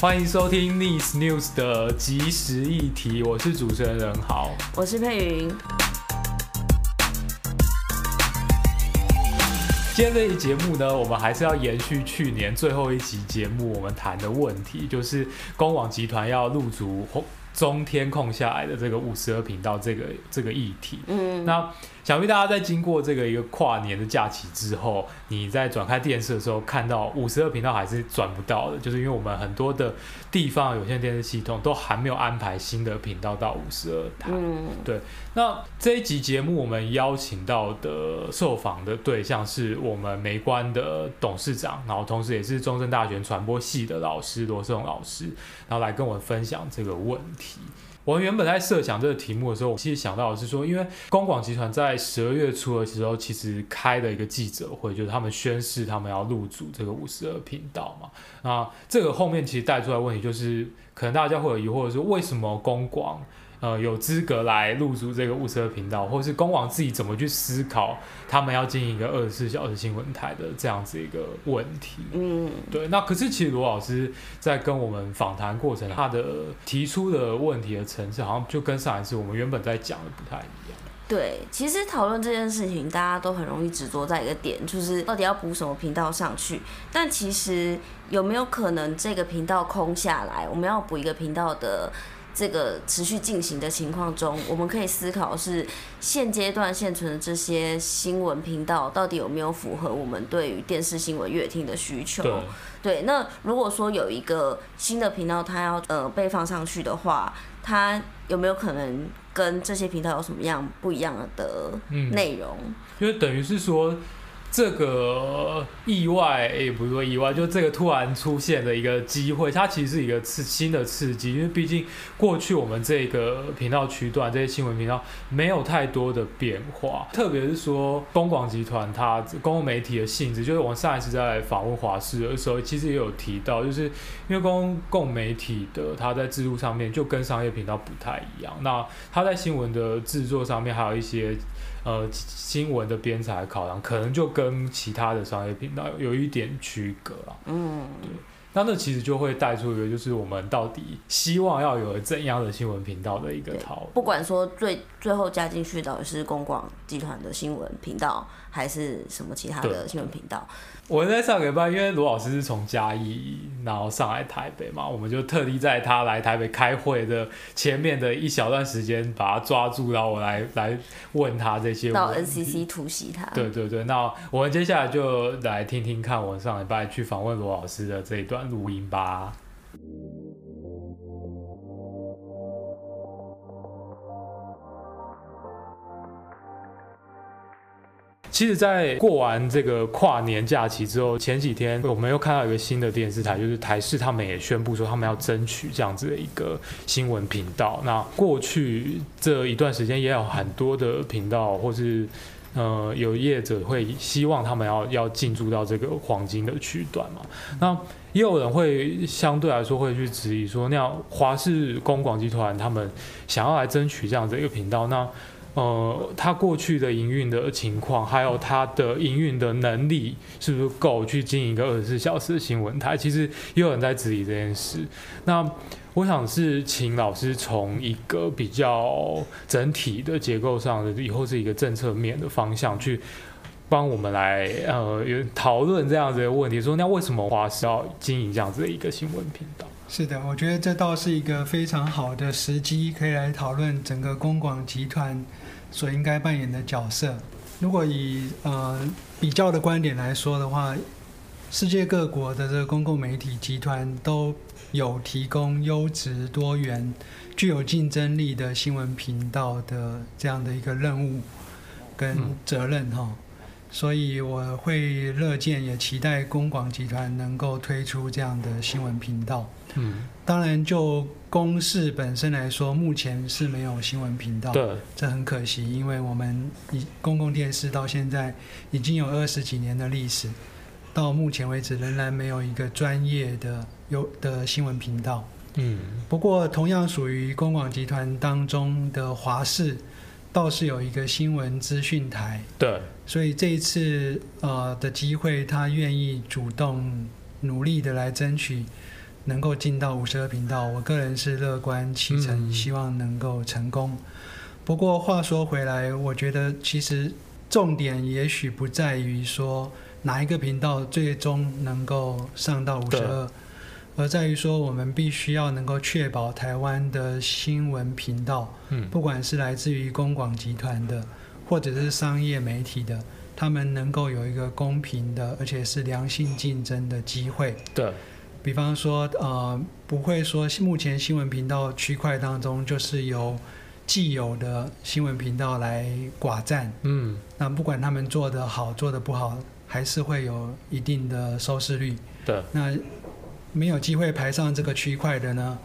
欢迎收听 Nice News 的即时议题，我是主持人任豪，我是佩云。今天这一节目呢，我们还是要延续去年最后一集节目我们谈的问题，就是公网集团要入主中天空下来的这个五十二频道这个这个议题。嗯，那。想必大家在经过这个一个跨年的假期之后，你在转开电视的时候，看到五十二频道还是转不到的，就是因为我们很多的地方有线电视系统都还没有安排新的频道到五十二台。嗯，对。那这一集节目我们邀请到的受访的对象是我们梅关的董事长，然后同时也是中正大学传播系的老师罗胜龙老师，然后来跟我们分享这个问题。我原本在设想这个题目的时候，我其实想到的是说，因为公广集团在十二月初的时候，其实开了一个记者会，就是他们宣誓他们要入主这个五十二频道嘛。那这个后面其实带出来问题就是，可能大家会有疑惑的是，为什么公广？呃，有资格来入驻这个物色频道，或是公网自己怎么去思考他们要经营一个二十四小时新闻台的这样子一个问题？嗯，对。那可是其实罗老师在跟我们访谈过程，他的提出的问题的层次，好像就跟上一次我们原本在讲的不太一样。对，其实讨论这件事情，大家都很容易执着在一个点，就是到底要补什么频道上去。但其实有没有可能这个频道空下来，我们要补一个频道的？这个持续进行的情况中，我们可以思考是现阶段现存的这些新闻频道到底有没有符合我们对于电视新闻阅听的需求？对，对，那如果说有一个新的频道，它要呃被放上去的话，它有没有可能跟这些频道有什么样不一样的内容？嗯，因为等于是说。这个意外也不是说意外，就这个突然出现的一个机会，它其实是一个刺新的刺激，因为毕竟过去我们这个频道区段这些新闻频道没有太多的变化，特别是说公广集团它公共媒体的性质，就是我们上一次在访问华视的时候，其实也有提到，就是因为公共媒体的它在制度上面就跟商业频道不太一样，那它在新闻的制作上面还有一些。呃，新闻的编采考量可能就跟其他的商业频道有一点区隔啊。嗯，对。那那其实就会带出一个，就是我们到底希望要有怎样的新闻频道的一个讨论。不管说最最后加进去到底是公广集团的新闻频道，还是什么其他的新闻频道。我在上个礼拜，因为罗老师是从嘉义然后上来台北嘛，我们就特地在他来台北开会的前面的一小段时间把他抓住，然后我来来问他这些。到 NCC 突袭他。对对对，那我们接下来就来听听看我上礼拜去访问罗老师的这一段录音吧。其实，在过完这个跨年假期之后，前几天我们又看到一个新的电视台，就是台视，他们也宣布说他们要争取这样子的一个新闻频道。那过去这一段时间，也有很多的频道，或是呃有业者会希望他们要要进驻到这个黄金的区段嘛。那也有人会相对来说会去质疑说，那样华视公广集团他们想要来争取这样子一个频道，那。呃，他过去的营运的情况，还有他的营运的能力，是不是够去经营一个二十四小时的新闻台？其实也有人在质疑这件事。那我想是请老师从一个比较整体的结构上的，以后是一个政策面的方向去帮我们来呃讨论这样子的问题。说那为什么华视要经营这样子的一个新闻频道？是的，我觉得这倒是一个非常好的时机，可以来讨论整个公广集团所应该扮演的角色。如果以呃比较的观点来说的话，世界各国的这个公共媒体集团都有提供优质、多元、具有竞争力的新闻频道的这样的一个任务跟责任哈。嗯所以我会乐见，也期待公广集团能够推出这样的新闻频道。嗯，当然就公视本身来说，目前是没有新闻频道。对，这很可惜，因为我们以公共电视到现在已经有二十几年的历史，到目前为止仍然没有一个专业的有的新闻频道。嗯，不过同样属于公广集团当中的华视。倒是有一个新闻资讯台，对，所以这一次呃的机会，他愿意主动努力的来争取能够进到五十二频道，我个人是乐观其成，嗯、希望能够成功。不过话说回来，我觉得其实重点也许不在于说哪一个频道最终能够上到五十二，而在于说我们必须要能够确保台湾的新闻频道，嗯，不管是来自于公广集团的，或者是商业媒体的，他们能够有一个公平的，而且是良性竞争的机会。对。比方说，呃，不会说目前新闻频道区块当中就是由既有的新闻频道来寡占，嗯，那不管他们做的好做的不好，还是会有一定的收视率。对，那没有机会排上这个区块的呢，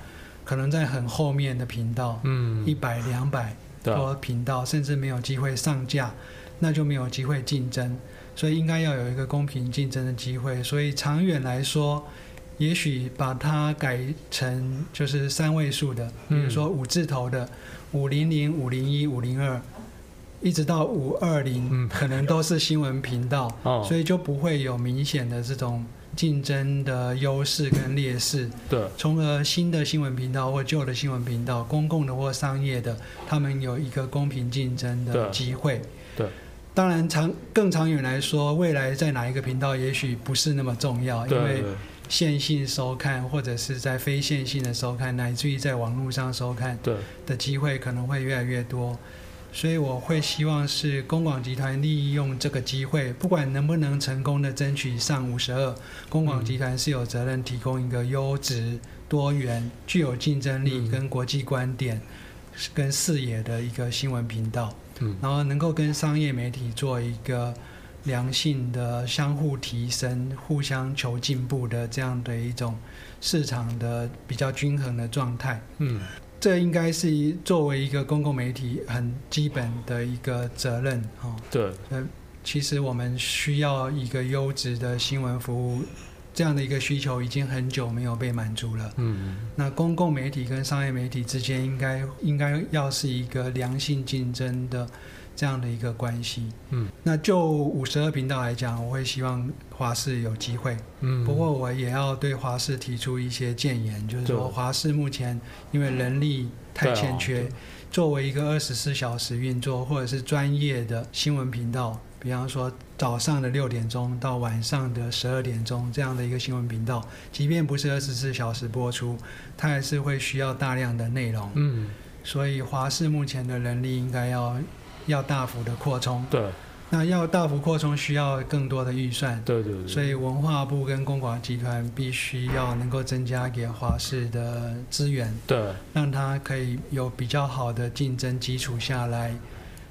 可能在很后面的频道，嗯，一百两百多频道，甚至没有机会上架，那就没有机会竞争。所以应该要有一个公平竞争的机会。所以长远来说。也许把它改成就是三位数的，比如说五字头的，五零零、五零一、五零二，一直到五二零，可能都是新闻频道，所以就不会有明显的这种竞争的优势跟劣势。对，从而新的新闻频道或旧的新闻频道，公共的或商业的，他们有一个公平竞争的机会。对，当然长更长远来说，未来在哪一个频道，也许不是那么重要，因为。线性收看，或者是在非线性的收看，乃至于在网络上收看，对的机会可能会越来越多。所以我会希望是公广集团利用这个机会，不管能不能成功的争取上五十二，公广集团是有责任提供一个优质、多元、具有竞争力跟国际观点、跟视野的一个新闻频道，然后能够跟商业媒体做一个。良性的相互提升、互相求进步的这样的一种市场的比较均衡的状态，嗯，这应该是作为一个公共媒体很基本的一个责任，哦，对，呃，其实我们需要一个优质的新闻服务，这样的一个需求已经很久没有被满足了，嗯，那公共媒体跟商业媒体之间应该应该要是一个良性竞争的。这样的一个关系，嗯，那就五十二频道来讲，我会希望华视有机会，嗯，不过我也要对华视提出一些建言，就是说华视目前因为人力太欠缺，作为一个二十四小时运作或者是专业的新闻频道，比方说早上的六点钟到晚上的十二点钟这样的一个新闻频道，即便不是二十四小时播出，它还是会需要大量的内容，嗯，所以华视目前的人力应该要。要大幅的扩充，对，那要大幅扩充需要更多的预算，对对对，所以文化部跟公广集团必须要能够增加给华视的资源，对，让它可以有比较好的竞争基础下来，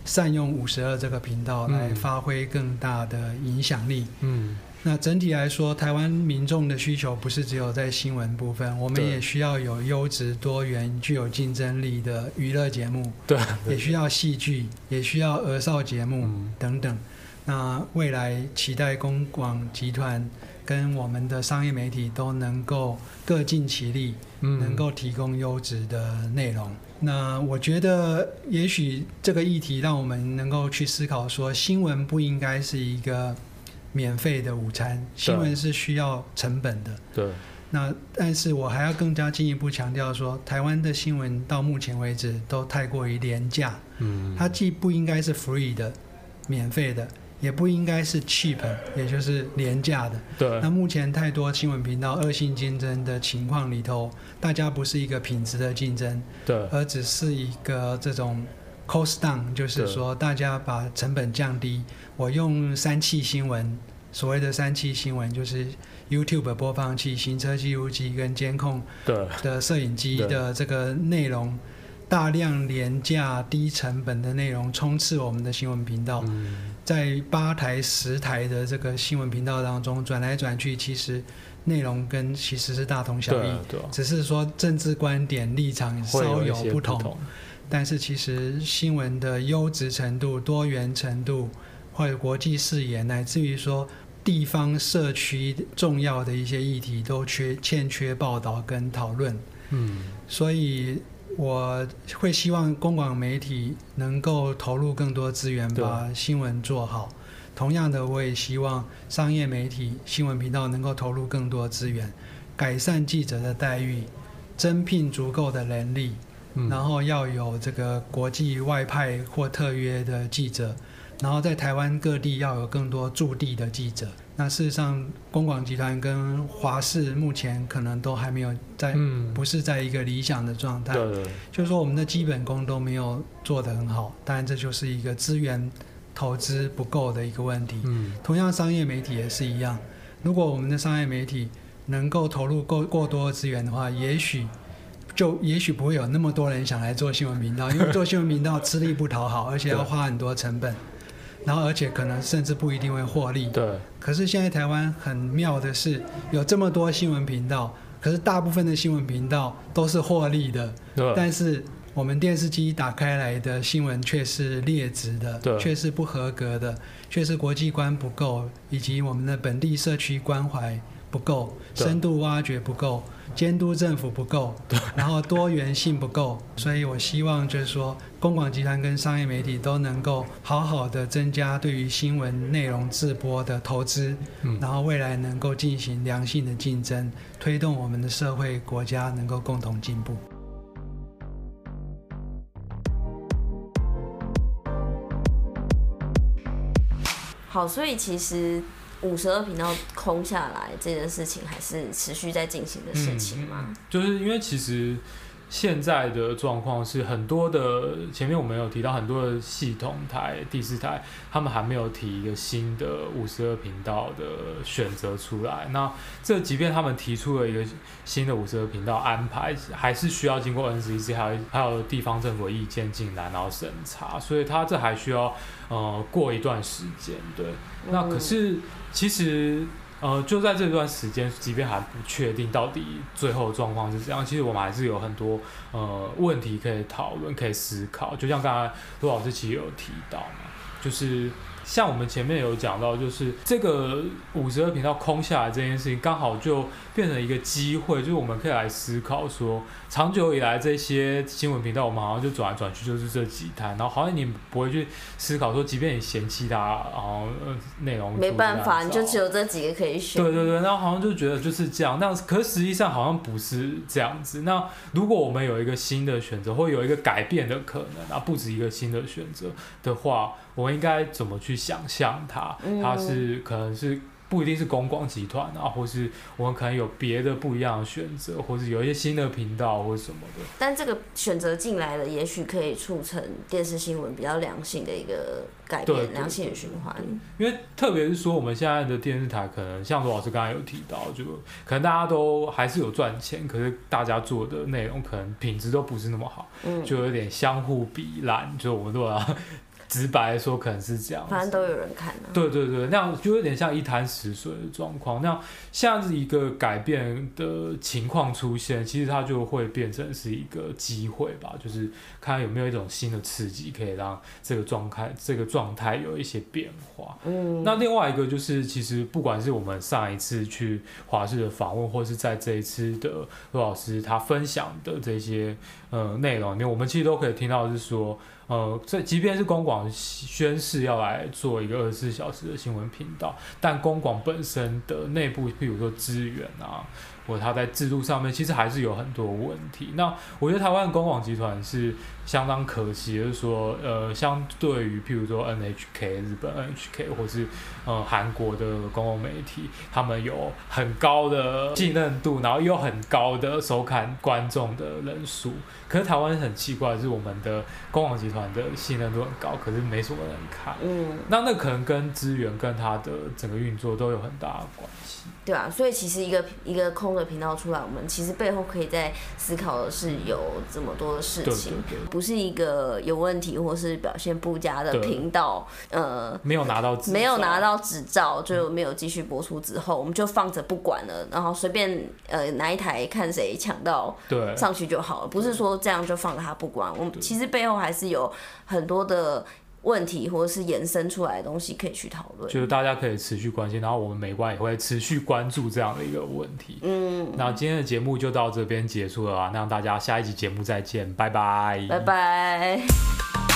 善用五十二这个频道来发挥更大的影响力，嗯。那整体来说，台湾民众的需求不是只有在新闻部分，我们也需要有优质、多元、具有竞争力的娱乐节目，对，也需要戏剧，也需要儿少节目等等。那未来期待公广集团跟我们的商业媒体都能够各尽其力，能够提供优质的内容。那我觉得，也许这个议题让我们能够去思考说，新闻不应该是一个。免费的午餐，新闻是需要成本的。对。那但是我还要更加进一步强调说，台湾的新闻到目前为止都太过于廉价。嗯。它既不应该是 free 的、免费的，也不应该是 cheap，也就是廉价的。对。那目前太多新闻频道恶性竞争的情况里头，大家不是一个品质的竞争，对，而只是一个这种。Cost down 就是说，大家把成本降低。我用三器新闻，所谓的三器新闻就是 YouTube 播放器、行车记录器跟监控的摄影机的这个内容，大量廉价低成本的内容充斥我们的新闻频道，在八台十台的这个新闻频道当中转来转去，其实内容跟其实是大同小异，只是说政治观点立场稍有不同。但是其实新闻的优质程度、多元程度，或者国际视野，乃至于说地方社区重要的一些议题，都缺欠缺报道跟讨论。嗯，所以我会希望公广媒体能够投入更多资源，把新闻做好。同样的，我也希望商业媒体新闻频道能够投入更多资源。改善记者的待遇，增聘足够的人力，嗯、然后要有这个国际外派或特约的记者，然后在台湾各地要有更多驻地的记者。那事实上，公广集团跟华视目前可能都还没有在，嗯、不是在一个理想的状态。对，就是说我们的基本功都没有做得很好，当然这就是一个资源投资不够的一个问题。嗯，同样商业媒体也是一样，如果我们的商业媒体能够投入够过多的资源的话，也许就也许不会有那么多人想来做新闻频道，因为做新闻频道吃力不讨好，而且要花很多成本。然后，而且可能甚至不一定会获利。对。可是现在台湾很妙的是，有这么多新闻频道，可是大部分的新闻频道都是获利的。对。但是我们电视机打开来的新闻却是劣质的，对。却是不合格的，却是国际观不够，以及我们的本地社区关怀不够，深度挖掘不够。监督政府不够，然后多元性不够，所以我希望就是说，公广集团跟商业媒体都能够好好的增加对于新闻内容制播的投资，然后未来能够进行良性的竞争，推动我们的社会国家能够共同进步。好，所以其实。五十二频道空下来这件事情，还是持续在进行的事情吗？就是因为其实现在的状况是很多的，前面我们有提到很多的系统台、第四台，他们还没有提一个新的五十二频道的选择出来。那这即便他们提出了一个新的五十二频道安排，还是需要经过 NCC 还有还有地方政府意见进来，然后审查，所以他这还需要呃过一段时间。对，那可是。其实，呃，就在这段时间，即便还不确定到底最后状况是怎样，其实我们还是有很多呃问题可以讨论、可以思考。就像刚才陆老师其实有提到嘛，就是。像我们前面有讲到，就是这个五十二频道空下来这件事情，刚好就变成一个机会，就是我们可以来思考说，长久以来这些新闻频道，我们好像就转来转去就是这几台，然后好像你不会去思考说，即便你嫌弃它，然后内容没办法，你就只有这几个可以选。对对对，然后好像就觉得就是这样，那可实际上好像不是这样子。那如果我们有一个新的选择，或有一个改变的可能，啊，不止一个新的选择的话。我们应该怎么去想象它？它是可能是不一定是公广集团啊，或是我们可能有别的不一样的选择，或是有一些新的频道或者什么的。但这个选择进来了，也许可以促成电视新闻比较良性的一个改变，良性的循环。因为特别是说，我们现在的电视台可能像罗老师刚才有提到，就可能大家都还是有赚钱，可是大家做的内容可能品质都不是那么好，嗯，就有点相互比烂，就我们都要。直白说，可能是这样，反正都有人看啊。对对对，那样就有点像一潭死水的状况。那样像是一个改变的情况出现，其实它就会变成是一个机会吧，就是看有没有一种新的刺激，可以让这个状态、这个状态有一些变化。嗯。那另外一个就是，其实不管是我们上一次去华视的访问，或是在这一次的陆老师他分享的这些呃内容里面，我们其实都可以听到是说。呃，这即便是公广宣誓要来做一个二十四小时的新闻频道，但公广本身的内部，譬如说资源啊，或者它在制度上面，其实还是有很多问题。那我觉得台湾的公广集团是相当可惜，就是说，呃，相对于譬如说 NHK 日本 NHK 或是呃韩国的公共媒体，他们有很高的信任度，然后又很高的收看观众的人数。可是台湾很奇怪，是我们的公广集团的信任度很高，可是没什么人看。嗯，那那可能跟资源跟它的整个运作都有很大的关系。对啊，所以其实一个一个空的频道出来，我们其实背后可以在思考的是有这么多的事情，不是一个有问题或是表现不佳的频道。呃，没有拿到，没有拿到执照就没有继续播出之后，我们就放着不管了，然后随便呃哪一台看谁抢到对上去就好了，不是说。这样就放着他不管，我们其实背后还是有很多的问题，或者是延伸出来的东西可以去讨论。就是大家可以持续关心，然后我们美观也会持续关注这样的一个问题。嗯，那今天的节目就到这边结束了啊，那大家下一集节目再见，拜拜，拜拜。